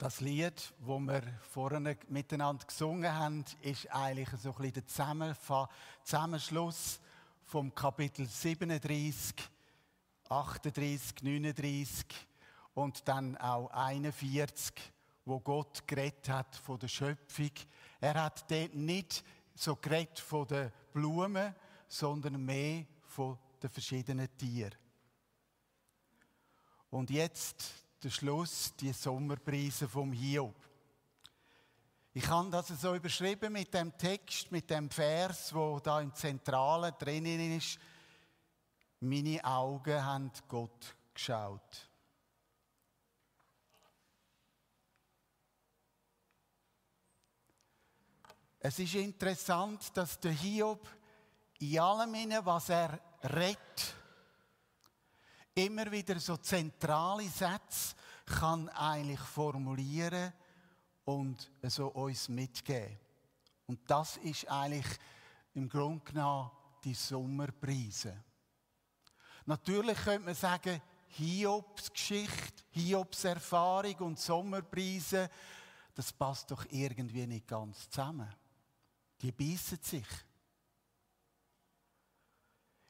Das Lied, wo wir vorhin miteinander gesungen haben, ist eigentlich so ein bisschen der Zusammenschluss vom Kapitel 37, 38, 39 und dann auch 41, wo Gott geredet hat von der Schöpfung. Er hat dort nicht so geredet von den Blumen, sondern mehr von den verschiedenen Tieren. Und jetzt der Schluss, die Sommerpreise vom Hiob. Ich habe das so überschrieben mit dem Text, mit dem Vers, wo da im Zentralen drinnen ist. Meine Augen haben Gott geschaut. Es ist interessant, dass der Hiob in allem, was er redet, immer wieder so zentrale Sätze kann eigentlich formulieren und so uns mitgeben. Und das ist eigentlich im Grunde genommen die Sommerpreise. Natürlich könnte man sagen, Hiobs Geschichte, Hiobs Erfahrung und Sommerpreise, das passt doch irgendwie nicht ganz zusammen. Die beißen sich.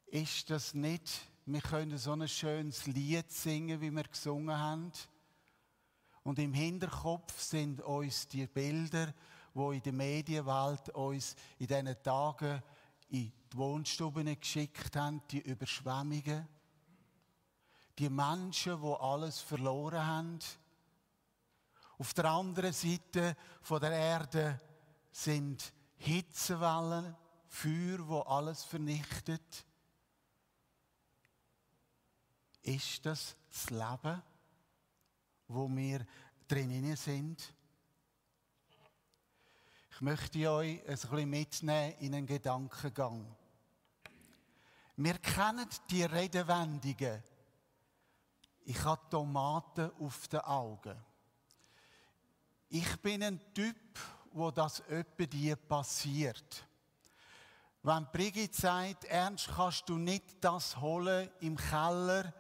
Ist das nicht wir können so ein schönes Lied singen, wie wir gesungen haben. Und im Hinterkopf sind uns die Bilder, wo in der Medienwelt uns in diesen Tagen in die Wohnstuben geschickt haben, die Überschwemmungen. Die Menschen, die alles verloren haben. Auf der anderen Seite von der Erde sind Hitzewellen, Feuer, wo alles vernichtet. Ist das das Leben, wo wir drinnen sind? Ich möchte euch ein bisschen mitnehmen in einen Gedankengang. Wir kennen die Redewendungen. Ich habe Tomaten auf den Augen. Ich bin ein Typ, wo das öppe dir passiert. Wenn Brigitte sagt, Ernst, kannst du nicht das holen im Keller,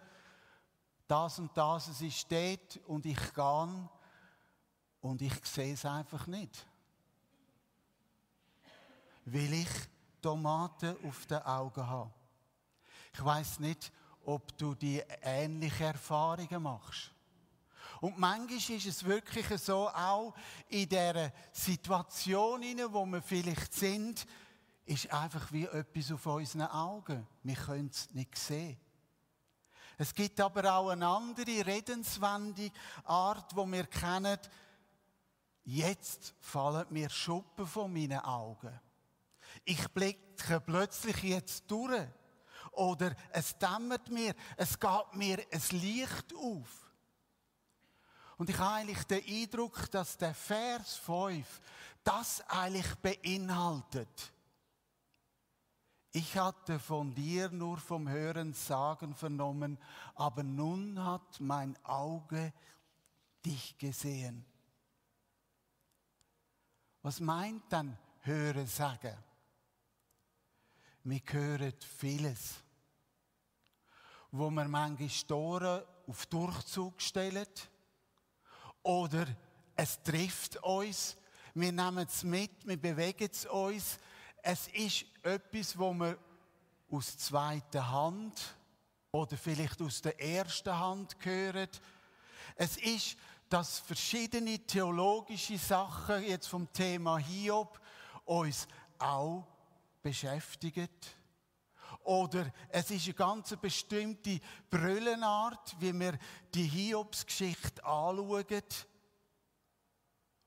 das und das, es ist dort und ich gehe und ich sehe es einfach nicht. Weil ich Tomaten auf den Augen habe. Ich weiß nicht, ob du die ähnliche Erfahrungen machst. Und manchmal ist es wirklich so, auch in der Situation, wo wir vielleicht sind, ist einfach wie etwas auf unseren Augen. Wir können es nicht sehen. Es gibt aber auch eine andere redenswende Art, wo wir kennen, jetzt fallen mir Schuppen von meinen Augen. Ich blicke plötzlich jetzt durch. Oder es dämmert mir, es geht mir ein Licht auf. Und ich habe eigentlich den Eindruck, dass der Vers 5 das eigentlich beinhaltet. Ich hatte von dir nur vom Hören sagen vernommen, aber nun hat mein Auge dich gesehen. Was meint dann hören sagen? Wir hören vieles, wo wir manchmal Tore auf Durchzug stellen oder es trifft uns, wir nehmen es mit, wir bewegen es uns, es ist etwas, wo man aus zweiter Hand oder vielleicht aus der ersten Hand gehört. Es ist, dass verschiedene theologische Sachen jetzt vom Thema Hiob uns auch beschäftigen. Oder es ist eine ganz bestimmte Brüllenart, wie wir die Hiobsgeschichte anschauen,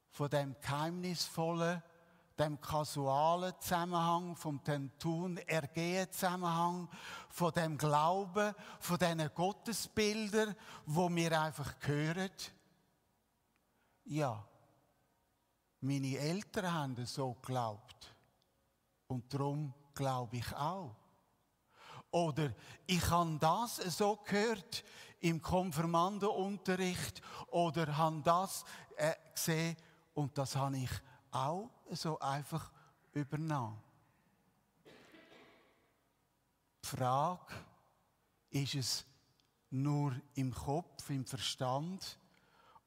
von dem geheimnisvollen dem kasualen Zusammenhang, vom Tun, Ergehen Zusammenhang, von dem Glauben, von diesen Gottesbildern, wo wir einfach hören. Ja, meine Eltern haben so geglaubt. Und darum glaube ich auch. Oder ich habe das so gehört im Konfirmandenunterricht oder habe das äh, gesehen und das habe ich auch so einfach übernommen. Die Frage, ist es nur im Kopf, im Verstand,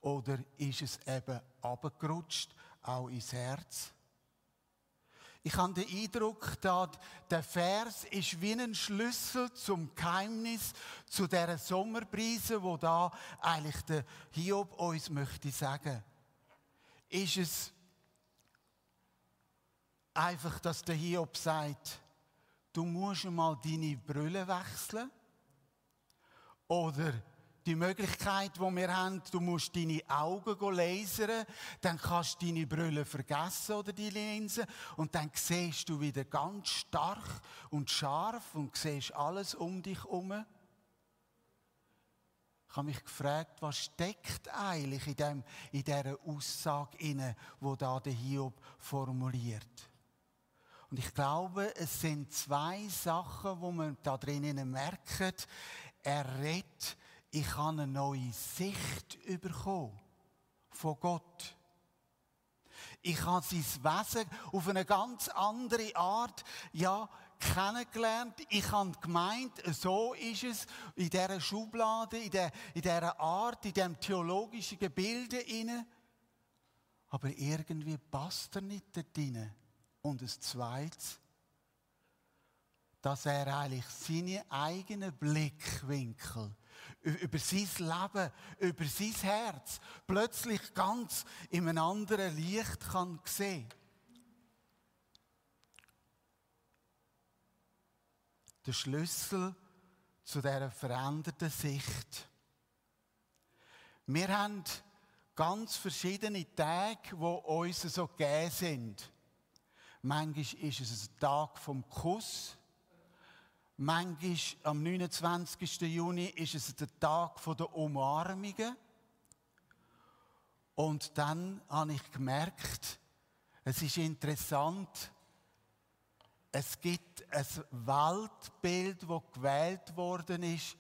oder ist es eben abgerutscht, auch ins Herz? Ich habe den Eindruck, dass der Vers ist wie ein Schlüssel zum Geheimnis, zu der Sommerbrise, wo da eigentlich der Hiob uns möchte sagen. Ist es einfach, dass der Hiob sagt, du musst mal deine Brille wechseln? Oder die Möglichkeit, die wir haben, du musst deine Augen lasern, dann kannst du deine Brille vergessen oder die Linse und dann siehst du wieder ganz stark und scharf und siehst alles um dich herum. Ich habe mich gefragt, was steckt eigentlich in, dem, in dieser Aussage, wo da der Hiob formuliert. Und ich glaube, es sind zwei Sachen, wo man da drinnen merkt. Er redet ich habe eine neue Sicht bekommen von Gott. Ich habe sein Wesen auf eine ganz andere Art, ja, kennengelernt. Ich habe gemeint, so ist es in dieser Schublade, in, dieser Art, in diesem theologischen Gebilde inne. Aber irgendwie passt er nicht dort rein. Und das Zweite, dass er eigentlich seine eigenen Blickwinkel über sein Leben, über sein Herz plötzlich ganz in einem anderen Licht kann sehen. Der Schlüssel zu dieser veränderten Sicht. Wir haben ganz verschiedene Tage, die uns so gegeben sind. Manchmal ist es ein Tag vom Kuss. Manchmal am 29. Juni ist es der Tag der Umarmungen. Und dann habe ich gemerkt, es ist interessant, es gibt ein Weltbild, das gewählt worden ist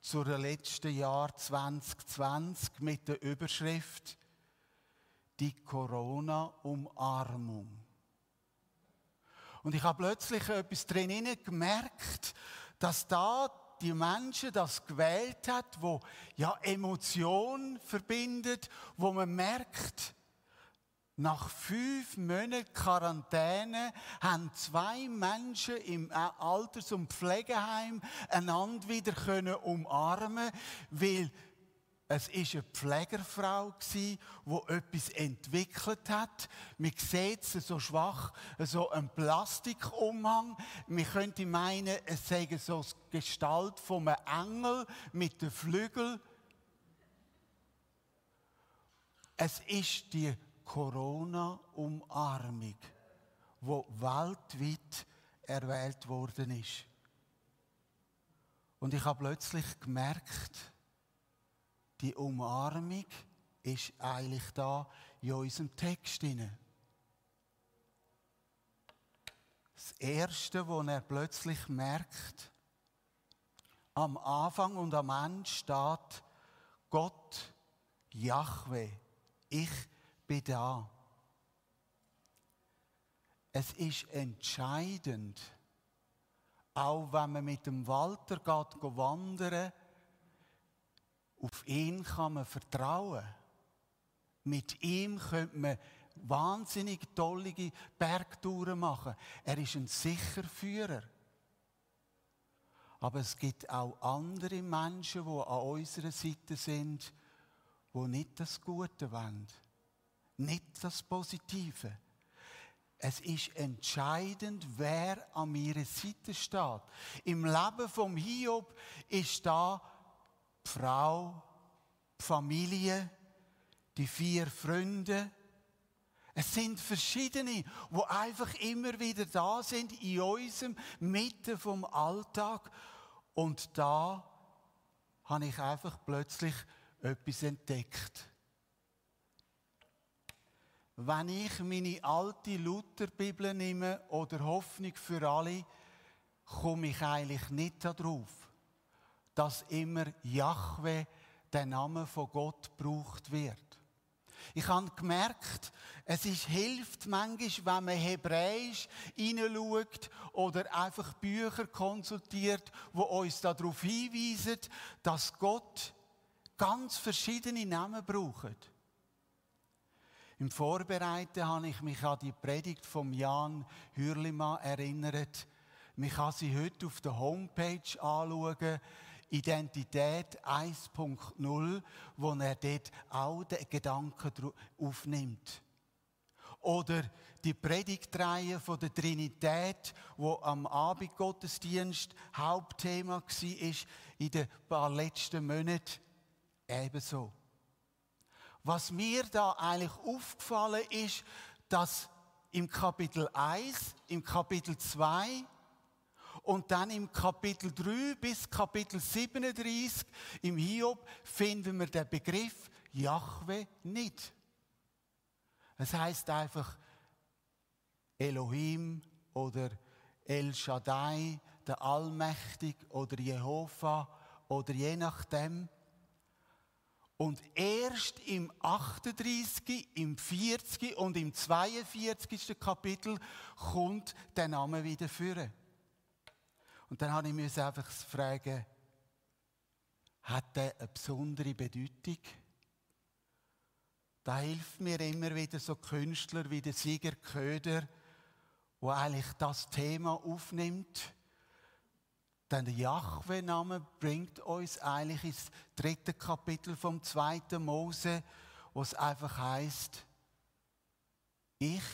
zur letzten Jahr 2020 mit der Überschrift Die Corona-Umarmung. Und ich habe plötzlich etwas drin gemerkt, dass da die Menschen das gewählt hat, wo ja Emotion verbindet, wo man merkt, nach fünf Monaten Quarantäne haben zwei Menschen im Alters- und Pflegeheim einander wieder können umarmen, weil es war eine Pflegerfrau, die etwas entwickelt hat. Man sieht sie so schwach, so ein Plastikumhang. Man könnte meinen, es sei so die Gestalt von einem Engel mit den Flügeln. Es ist die Corona-Umarmung, die weltweit erwählt worden ist. Und ich habe plötzlich gemerkt, die Umarmung ist eigentlich da in unserem Text drin. Das Erste, was er plötzlich merkt, am Anfang und am Ende steht Gott, Yahweh, ich bin da. Es ist entscheidend, auch wenn man mit dem Walter geht, wandern auf ihn kann man vertrauen. Mit ihm könnte man wahnsinnig tolle Bergtouren machen. Er ist ein sicher Führer. Aber es gibt auch andere Menschen, die an unserer Seite sind, die nicht das Gute wollen. Nicht das Positive. Es ist entscheidend, wer an ihrer Seite steht. Im Leben vom Hiob ist da die Frau, die Familie, die vier Freunde. Es sind verschiedene, wo einfach immer wieder da sind in unserem Mitte vom Alltag. Und da habe ich einfach plötzlich etwas entdeckt. Wenn ich meine alte Lutherbibel nehme oder Hoffnung für alle, komme ich eigentlich nicht darauf dass immer Yahweh, der Name von Gott, gebraucht wird. Ich habe gemerkt, es ist, hilft manchmal, wenn man Hebräisch hineinschaut oder einfach Bücher konsultiert, wo uns darauf hinweisen, dass Gott ganz verschiedene Namen brauchen. Im Vorbereiten habe ich mich an die Predigt von Jan Hürlimann erinnert. Man kann sie heute auf der Homepage anschauen. Identität 1.0, wo er dort auch den Gedanken aufnimmt. Oder die Predigtreihe von der Trinität, wo am Abendgottesdienst Hauptthema war in den paar letzten Monaten. Ebenso. Was mir da eigentlich aufgefallen ist, dass im Kapitel 1, im Kapitel 2 und dann im Kapitel 3 bis Kapitel 37 im Hiob finden wir den Begriff Jahwe nicht. Es heißt einfach Elohim oder El Shaddai, der Allmächtig oder Jehova oder je nachdem. Und erst im 38., im 40. und im 42. Kapitel kommt der Name wieder führen. Und dann habe ich mich einfach fragen, hat der eine besondere Bedeutung? Da hilft mir immer wieder so Künstler wie der Sieger Köder, wo eigentlich das Thema aufnimmt. Denn der Jahwe-Name bringt uns eigentlich ins dritte Kapitel vom zweiten Mose, wo es einfach heißt: Ich,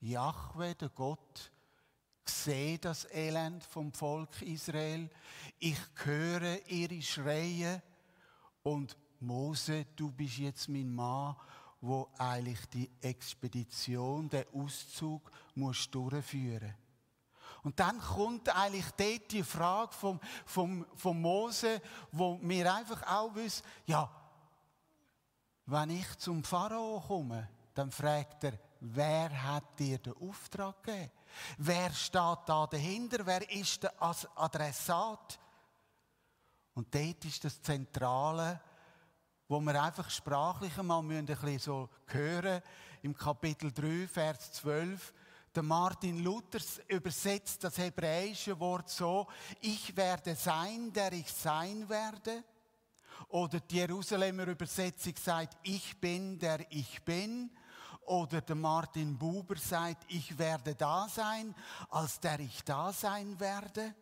Jahwe, der Gott, sehe das Elend vom Volk Israel. Ich höre ihre Schreie und Mose, du bist jetzt mein Mann, wo eigentlich die Expedition, der Auszug, muss durchführen. Und dann kommt eigentlich dort die Frage vom, vom, vom Mose, wo wir einfach auch wissen, ja, wenn ich zum Pharao komme, dann fragt er, wer hat dir den Auftrag gegeben? Wer steht da dahinter? Wer ist der Adressat? Und dort ist das Zentrale, wo wir einfach sprachlich einmal ein bisschen so hören, im Kapitel 3, Vers 12, der Martin Luther übersetzt das hebräische Wort so, ich werde sein, der ich sein werde. Oder die Jerusalemer Übersetzung sagt, ich bin, der ich bin. Oder der Martin Buber sagt, ich werde da sein, als der ich da sein werde.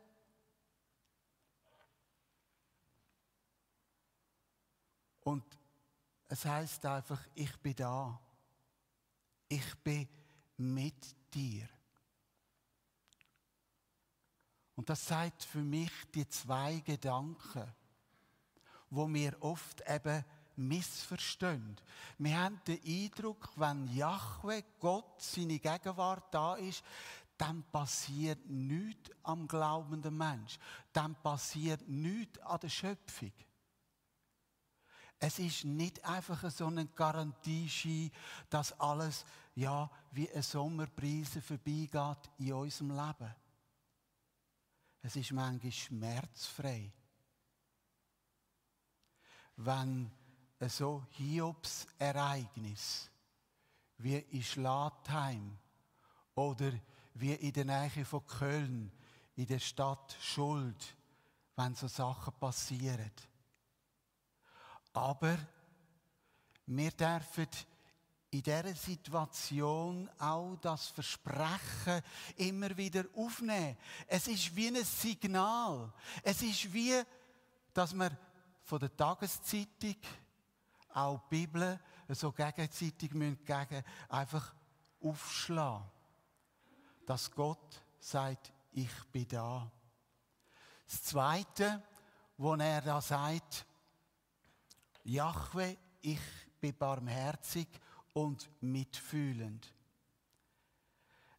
Und es heißt einfach, ich bin da. Ich bin mit dir. Und das sagt für mich die zwei Gedanken, wo wir oft eben missverstehen. Wir haben den Eindruck, wenn Jahwe, Gott, seine Gegenwart da ist, dann passiert nichts am glaubenden Mensch. Dann passiert nichts an der Schöpfung. Es ist nicht einfach so eine Garantieschein, dass alles ja wie eine Sommerbrise vorbeigeht in unserem Leben. Es ist manchmal schmerzfrei. Wenn ein so Hiobs Ereignis wie in Schlatheim oder wie in der Nähe von Köln, in der Stadt Schuld, wenn so Sachen passieren aber wir dürfen in dieser Situation auch das Versprechen immer wieder aufnehmen. Es ist wie ein Signal. Es ist wie, dass wir von der Tageszeitung auch die Bibel so gegenseitig müssen gegen einfach aufschlagen. Dass Gott sagt, ich bin da. Das Zweite, wo er da sagt, Jahwe, ich bin barmherzig und mitfühlend.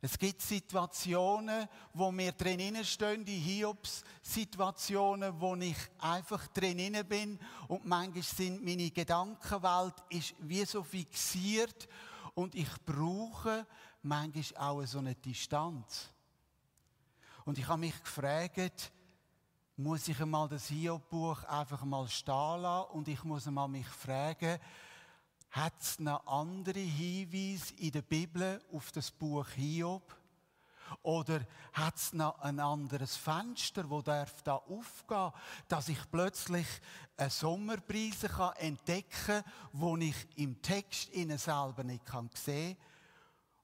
Es gibt Situationen, wo wir drinnen stehen, die Hiobs-Situationen, wo ich einfach drinnen bin. Und manchmal sind meine Gedankenwelt ist wie so fixiert. Und ich brauche manchmal auch so eine Distanz. Und ich habe mich gefragt, muss ich einmal das Hiob-Buch einfach mal stehen lassen? Und ich muss einmal mich fragen, hat es noch andere Hinweise in der Bibel auf das Buch Hiob? Oder hat es noch ein anderes Fenster, wo darf da aufgehen, dass ich plötzlich eine Sommerbrise kann entdecken kann, wo ich im Text innen selber nicht kann sehen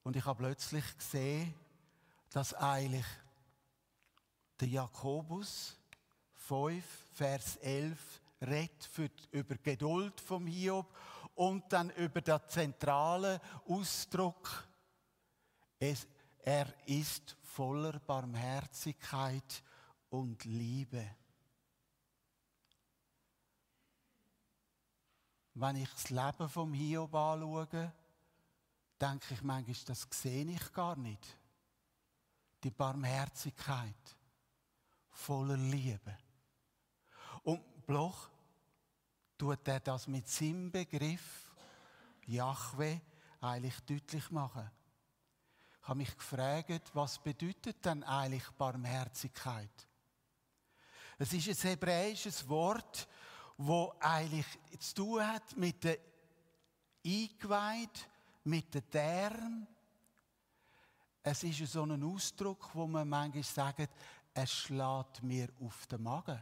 Und ich habe plötzlich gesehen, dass eigentlich der Jakobus 5, Vers 11 redet für, über Geduld vom Hiob und dann über den zentralen Ausdruck, es, er ist voller Barmherzigkeit und Liebe. Wenn ich das Leben vom Hiob anschaue, denke ich manchmal, das sehe ich gar nicht. Die Barmherzigkeit voller Liebe. Und Bloch tut er das mit seinem Begriff Jahwe eigentlich deutlich machen. Ich habe mich gefragt, was bedeutet denn eigentlich Barmherzigkeit? Es ist ein hebräisches Wort, wo eigentlich zu tun hat mit der Eingeweid, mit der Därm. Es ist so ein Ausdruck, wo man manchmal sagt, es schlägt mir auf den Magen.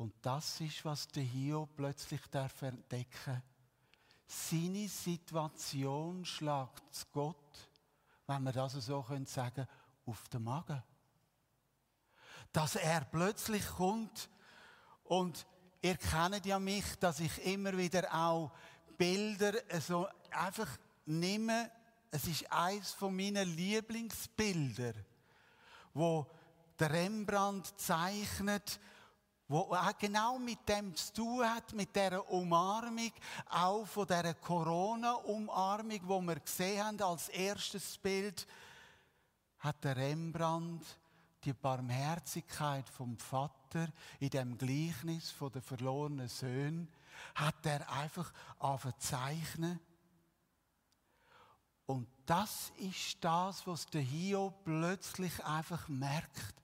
Und das ist, was der Hiob plötzlich darf entdecken Seine Situation schlägt Gott, wenn wir das so können sagen, auf den Magen. Dass er plötzlich kommt und ihr kennt ja mich, dass ich immer wieder auch Bilder so einfach nehme. Es ist eines von meinen Lieblingsbilder, wo der Rembrandt zeichnet, wo auch genau mit dem zu tun hat, mit dieser Umarmung, auch von dieser Corona-Umarmung, wo wir gesehen haben als erstes Bild, hat der Rembrandt die Barmherzigkeit vom Vater in dem Gleichnis von der verlorenen Söhne, hat er einfach aufzeichnen. Und das ist das, was der Hiob plötzlich einfach merkt.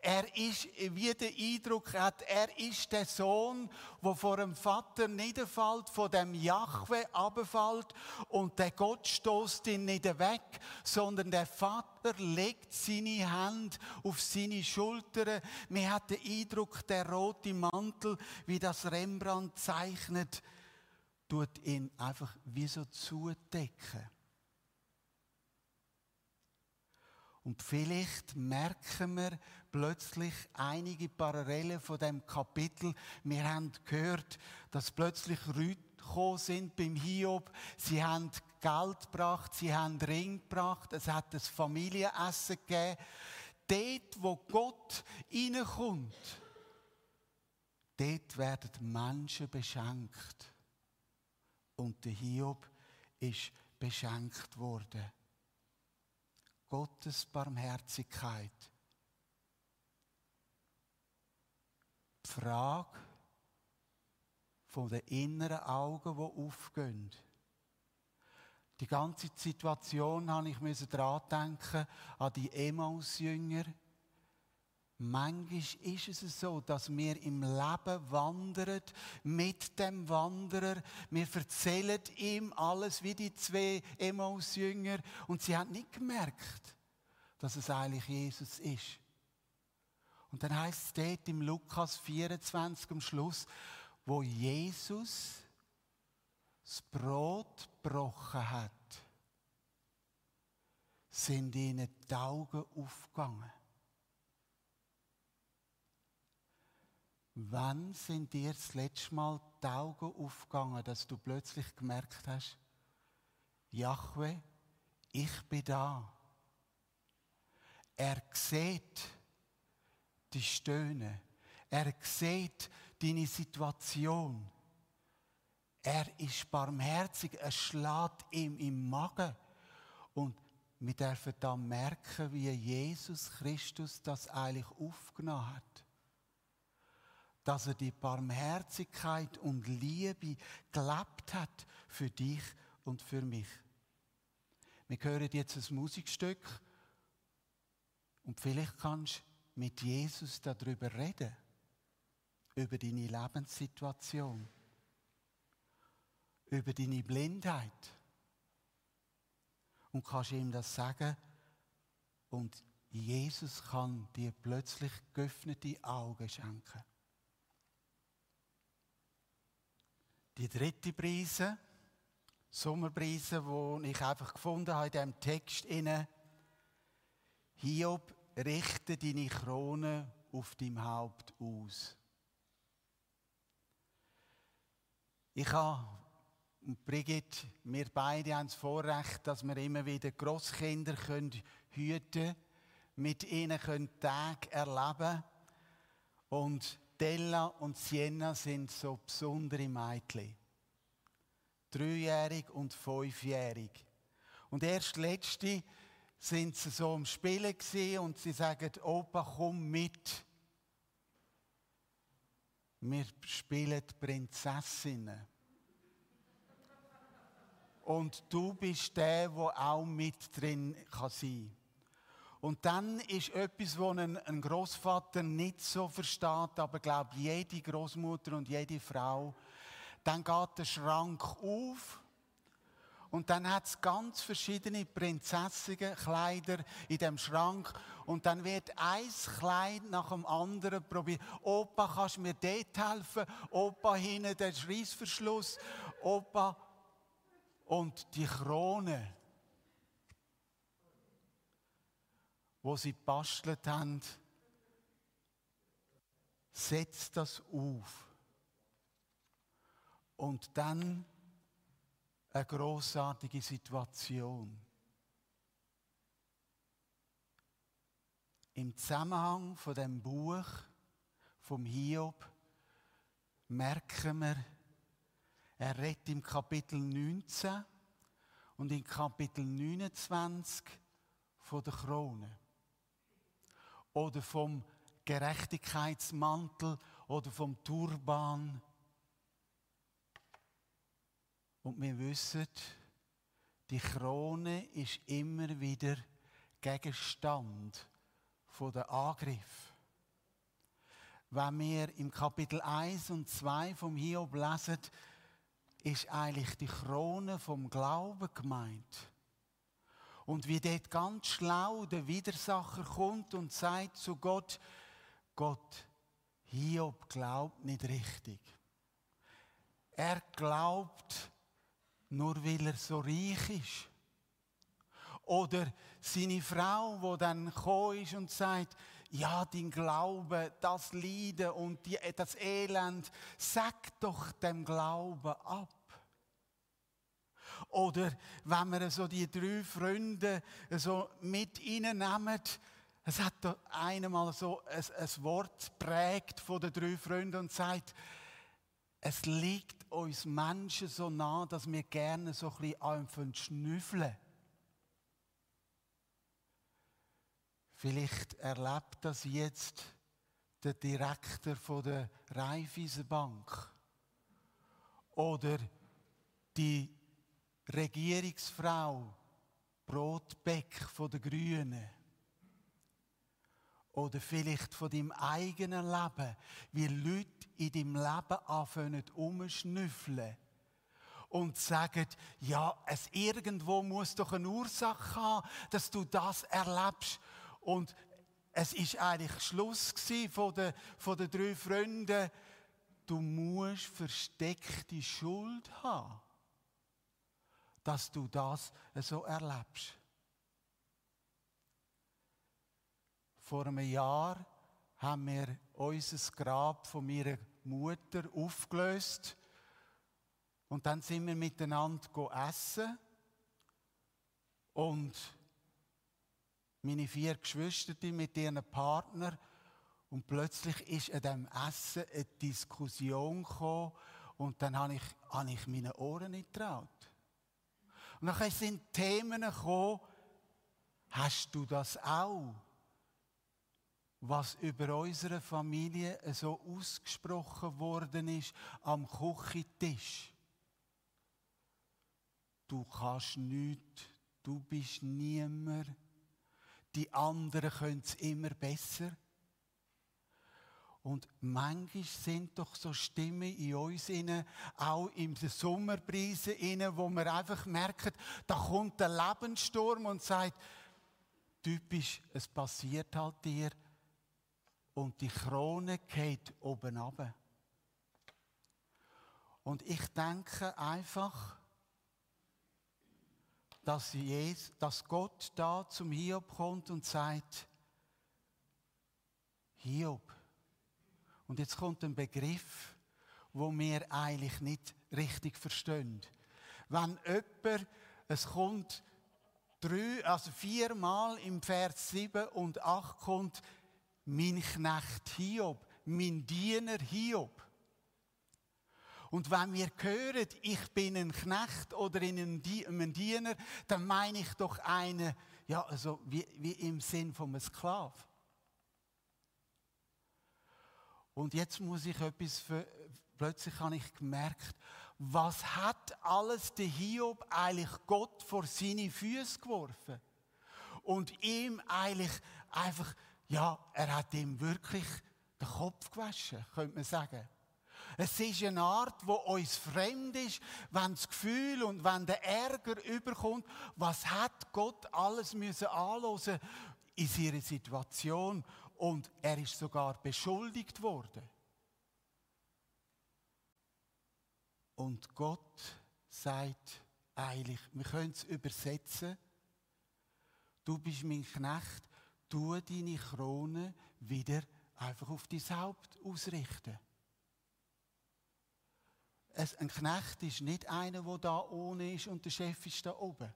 Er ist, wie der Eindruck hat, er ist der Sohn, der vor dem Vater niederfällt, von dem Jahwe abfällt und der Gott stoßt ihn nicht weg, sondern der Vater legt seine Hand auf seine Schultern. Mir hat den Eindruck, der rote Mantel, wie das Rembrandt zeichnet, tut ihn einfach wie so zudecken. Und vielleicht merken wir plötzlich einige Parallelen von dem Kapitel. Wir haben gehört, dass plötzlich Leute sind beim Hiob. Sie haben Geld gebracht, sie haben Ring gebracht, es hat ein Familienessen gegeben. Dort, wo Gott reinkommt, dort werden Menschen beschenkt. Und der Hiob ist beschenkt worden. Gottes Barmherzigkeit. Die Frage von den inneren Augen, die aufgehen. Die ganze Situation habe ich daran denken, an die Emmaus-Jünger. Manchmal ist es so, dass wir im Leben wandern mit dem Wanderer. Wir erzählen ihm alles wie die zwei Emmaus-Jünger und sie haben nicht gemerkt, dass es eigentlich Jesus ist. Und dann heißt es dort im Lukas 24 am Schluss, wo Jesus das Brot gebrochen hat, sind ihnen die Augen aufgegangen. Wann sind dir das letzte Mal die Augen aufgegangen, dass du plötzlich gemerkt hast, Jahwe, ich bin da. Er sieht die Stöhne. Er sieht deine Situation. Er ist barmherzig. Er schlägt ihm im Magen. Und wir dürfen dann merken, wie Jesus Christus das eigentlich aufgenommen hat dass er die Barmherzigkeit und Liebe gelebt hat für dich und für mich. Wir hören jetzt ein Musikstück und vielleicht kannst du mit Jesus darüber reden, über deine Lebenssituation, über deine Blindheit, und kannst ihm das sagen und Jesus kann dir plötzlich geöffnete Augen schenken. Die dritte Preise, Sommerpreise, die ich einfach gefunden habe in diesem Text, Hiob, richte deine Krone auf deinem Haupt aus. Ich habe und Brigitte, wir beide haben das Vorrecht, dass wir immer wieder Großkinder können hüten, mit ihnen können Tage erleben und Della und Sienna sind so besondere Mädchen. Dreijährig und fünfjährig. Und erst letzte sind sie so am Spielen und sie sagen, Opa, komm mit. Wir spielen Prinzessinnen. Und du bist der, der auch mit drin kann sein Und dann ist etwas, was ein, ein Großvater nicht so versteht, aber glaube jede Großmutter und jede Frau. Dann geht der Schrank auf und dann hat es ganz verschiedene Prinzessenkleider in dem Schrank. Und dann wird ein Kleid nach dem anderen probiert. Opa, kannst du mir dort helfen? Opa, hinten der Schreissverschluss. Opa. Und die Krone, wo sie bastelt haben, setzt das auf. Und dann eine großartige Situation. Im Zusammenhang von dem Buch vom Hiob merken wir, er redet im Kapitel 19 und im Kapitel 29 von der Krone oder vom Gerechtigkeitsmantel oder vom Turban und wir wissen, die Krone ist immer wieder Gegenstand der Angriff. Wenn wir im Kapitel 1 und 2 vom Hiob lesen, ist eigentlich die Krone vom Glauben gemeint. Und wie dort ganz schlau der Widersacher kommt und sagt zu Gott, Gott, Hiob glaubt nicht richtig. Er glaubt, nur weil er so reich ist. Oder seine Frau, wo dann gekommen ist und sagt, ja, dein Glaube, das Leiden und die, das Elend, sag doch dem Glauben ab. Oder wenn wir so die drei Freunde so mit ihnen nehmen, es hat da einmal so ein, ein Wort prägt von den drei Freunden und sagt, es liegt uns Menschen so nah, dass wir gerne so ein bisschen einfach schnüffeln. Vielleicht erlebt das jetzt der Direktor von der Raiffeisenbank oder die Regierungsfrau Brotbeck von der Grünen oder vielleicht von deinem eigenen Leben, wie Leute in deinem Leben anfangen umschnüffeln und sagen, ja, es irgendwo muss doch eine Ursache haben, dass du das erlebst. Und es ist eigentlich Schluss von den, von den drei Freunden. Du musst versteckte Schuld haben, dass du das so erlebst. Vor einem Jahr haben wir unser Grab von meiner Mutter aufgelöst. Und dann sind wir miteinander essen. Und meine vier Geschwister mit ihren Partnern. Und plötzlich ist an diesem Essen eine Diskussion gekommen. Und dann habe ich, habe ich meine Ohren nicht getraut. Und dann sind Themen gekommen, hast du das auch? was über unsere Familie so ausgesprochen worden ist am Küchentisch. Du kannst nichts, du bist niemand, die anderen können es immer besser. Und manchmal sind doch so Stimmen in uns inne, auch in den Sommerpreisen inne, wo wir einfach merken, da kommt der Lebenssturm und sagt, typisch, es passiert halt dir und die Krone geht oben ab. Und ich denke einfach, dass, Jesus, dass Gott da zum Hiob kommt und sagt, Hiob. Und jetzt kommt ein Begriff, wo wir eigentlich nicht richtig verstehen. Wenn jemand, es kommt drei, also viermal im Vers 7 und 8 kommt, mein Knecht Hiob, mein Diener Hiob. Und wenn wir hören, ich bin ein Knecht oder ein Diener, dann meine ich doch einen, ja, also wie, wie im Sinn von einem Und jetzt muss ich etwas, für, plötzlich habe ich gemerkt, was hat alles der Hiob eigentlich Gott vor seine Füße geworfen? Und ihm eigentlich einfach, ja, er hat ihm wirklich den Kopf gewaschen, könnte man sagen. Es ist eine Art, wo uns fremd ist, wenn das Gefühl und wenn der Ärger überkommt, was hat Gott alles müssen anlösen in seiner Situation und er ist sogar beschuldigt worden. Und Gott sagt eigentlich, wir können es übersetzen, du bist mein Knecht, tu deine Krone wieder einfach auf dein Haupt ausrichten. Ein Knecht ist nicht einer, der da ohne ist und der Chef ist da oben.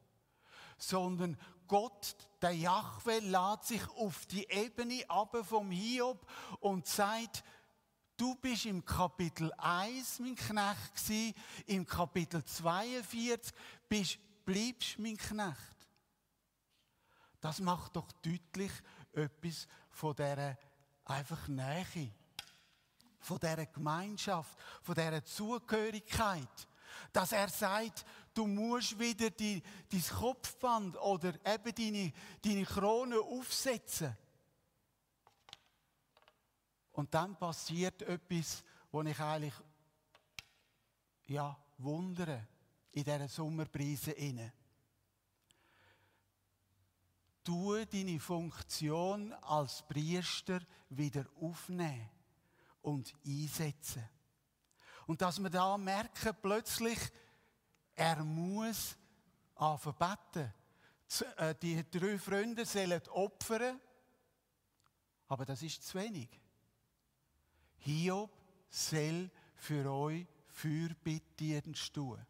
Sondern Gott, der Jahwe, lädt sich auf die Ebene ab vom Hiob und sagt, du bist im Kapitel 1 mein Knecht gewesen, im Kapitel 42 bist, bleibst mein Knecht. Das macht doch deutlich etwas von dieser einfach Nähe von dieser Gemeinschaft, von dieser Zugehörigkeit. Dass er sagt, du musst wieder die, dein Kopfband oder eben deine, deine Krone aufsetzen. Und dann passiert etwas, wo ich eigentlich ja, wundere in dieser Sommerpreise inne. Tu deine Funktion als Priester wieder aufnehmen und einsetzen. Und dass wir da merken, plötzlich, er muss anfangen beten. Äh, die drei Freunde sollen opfern, aber das ist zu wenig. Hiob soll für euch Fürbittdienst tun.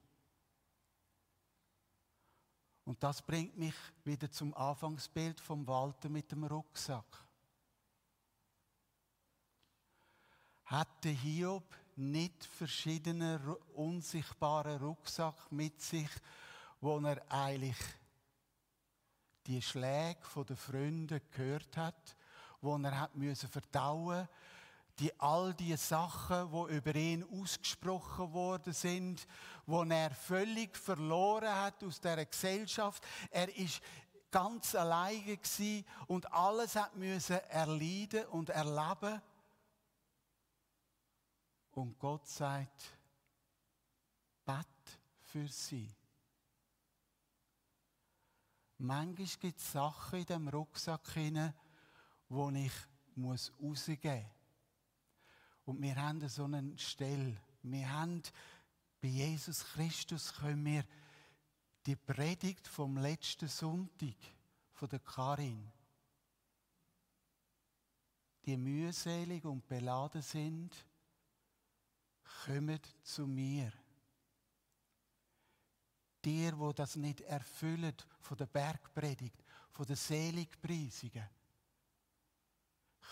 Und das bringt mich wieder zum Anfangsbild vom Walter mit dem Rucksack. hatte Hiob nicht verschiedene unsichtbare Rucksack mit sich, wo er eigentlich die Schläge der Freunde gehört hat, wo er hat müssen verdauen, die all die Sachen, wo über ihn ausgesprochen worden sind, wo er völlig verloren hat aus der Gesellschaft. Er ist ganz alleine gewesen und alles hat müssen erleiden und erleben. Und Gott sagt, bet für sie. Manchmal gibt es Sachen in dem Rucksack wo ich muss rausgeben muss. Und wir haben so einen Stell. Wir haben bei Jesus Christus können wir die Predigt vom letzten Sonntag von der Karin, die mühselig und beladen sind, kommt zu mir. Dir, wo das nicht erfüllt von der Bergpredigt, von der Seligpreisungen.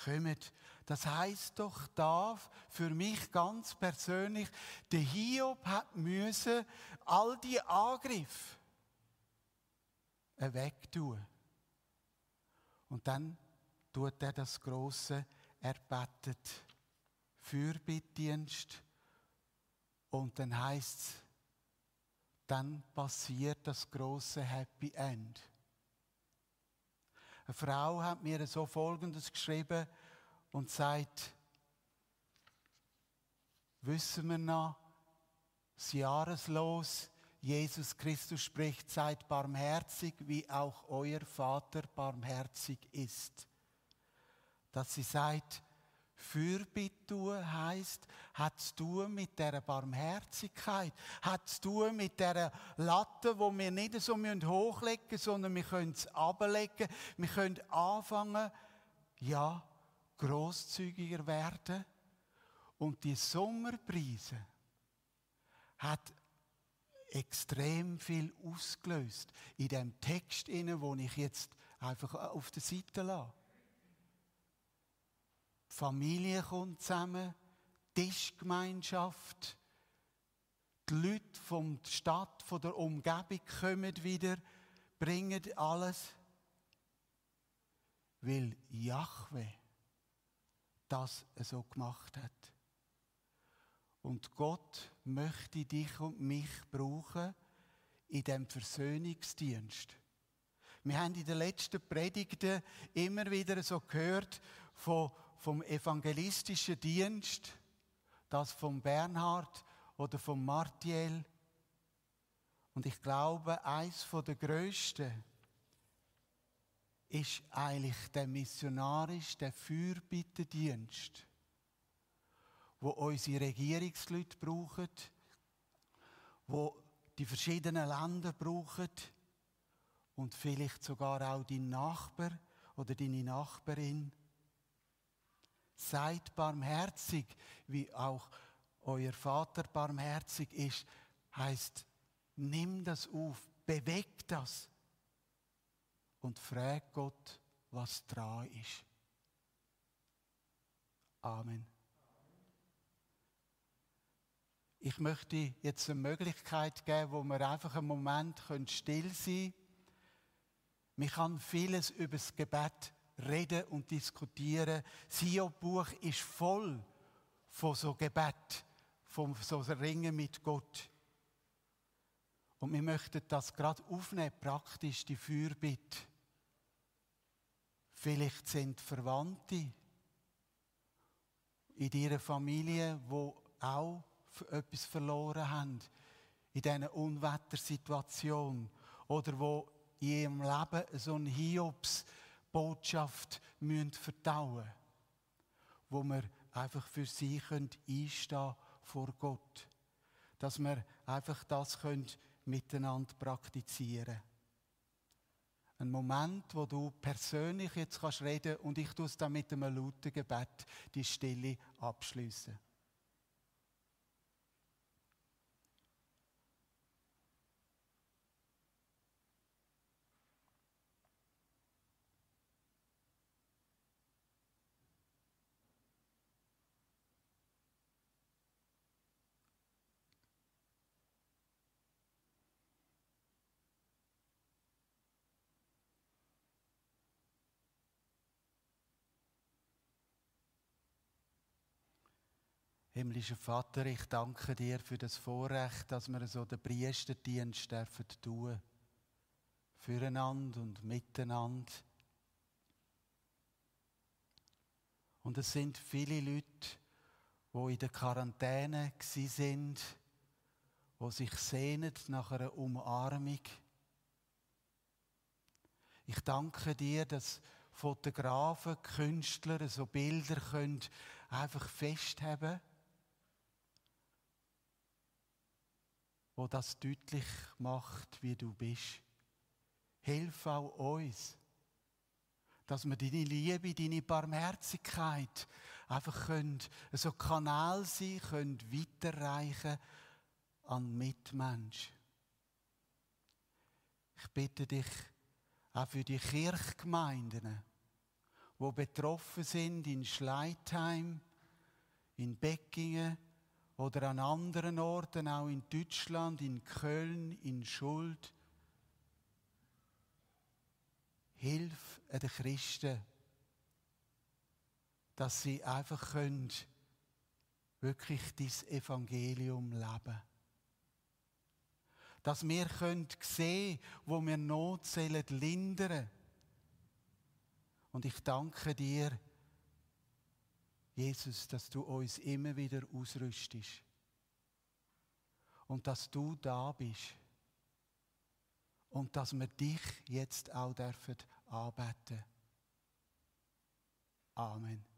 Kommt. Das heißt doch da für mich ganz persönlich, der Hiob hat müssen all die Angriffe wegtun. Und dann tut er das große erbettet Fürbittdienst und dann heißt es, dann passiert das große Happy End. Eine Frau hat mir so Folgendes geschrieben und sagt, wissen wir noch, das Jahreslos, Jesus Christus spricht, seid barmherzig, wie auch euer Vater barmherzig ist. Dass sie sagt, Fürbitte tun heisst, hat zu tun mit dieser Barmherzigkeit, hat zu tun mit dieser Latte, wo wir nicht so hochlegen müssen, sondern wir können es ablegen. Wir können anfangen, ja, großzügiger werden. Und die Sommerpreise hat extrem viel ausgelöst in dem Text, den ich jetzt einfach auf der Seite lasse. Die Familie kommt zusammen, Tischgemeinschaft, die Leute von der Stadt, von der Umgebung kommen wieder, bringen alles, weil Jahwe das so gemacht hat. Und Gott möchte dich und mich brauchen in dem Versöhnungsdienst. Wir haben in den letzten Predigten immer wieder so gehört von, vom evangelistischen Dienst, das von Bernhard oder von Martiel. Und ich glaube, eins der grössten ist eigentlich der missionarisch, der Fürbittendienst wo unsere Regierungsleute brauchen, wo die verschiedenen Länder brauchen und vielleicht sogar auch dein Nachbar oder deine Nachbarin. Seid barmherzig, wie auch euer Vater barmherzig ist, heißt, nimm das auf, beweg das und frag Gott, was dran ist. Amen. Ich möchte jetzt eine Möglichkeit geben, wo wir einfach einen Moment still sein können. Man kann vieles über das Gebet reden und diskutieren. Das Hiob-Buch ist voll von so Gebet, von so Ringen mit Gott. Und wir möchten das gerade aufnehmen, praktisch die Fürbitte. Vielleicht sind Verwandte in ihrer Familie, wo auch etwas verloren haben in dieser Unwettersituation oder wo in ihrem Leben so eine Hiobs-Botschaft verdauen müssen, wo wir einfach für sie einstehen vor Gott. Dass wir einfach das können miteinander praktizieren können. Ein Moment, wo du persönlich jetzt kannst reden und ich tue es dann mit einem lauten Gebet die Stille abschließen. Himmlischer Vater, ich danke dir für das Vorrecht, dass wir so den Priesterdienst dürfen tun. Füreinander und miteinander. Und es sind viele Leute, die in der Quarantäne sind, die sich sehnen nach einer Umarmung. Ich danke dir, dass Fotografen, Künstler so Bilder können einfach festhaben wo das deutlich macht, wie du bist. Hilf auch uns, dass wir deine Liebe, deine Barmherzigkeit einfach können, so Kanal sein können, weiterreichen an Mitmensch. Ich bitte dich auch für die Kirchgemeinden, wo betroffen sind in Schleitheim, in Beckingen, oder an anderen Orten, auch in Deutschland, in Köln, in Schuld. Hilf den Christen, dass sie einfach können, wirklich dieses Evangelium leben. Dass wir können sehen, wo wir Not lindern. Und ich danke dir, Jesus, dass du uns immer wieder ausrüstest und dass du da bist und dass wir dich jetzt auch dürfen anbeten. Amen.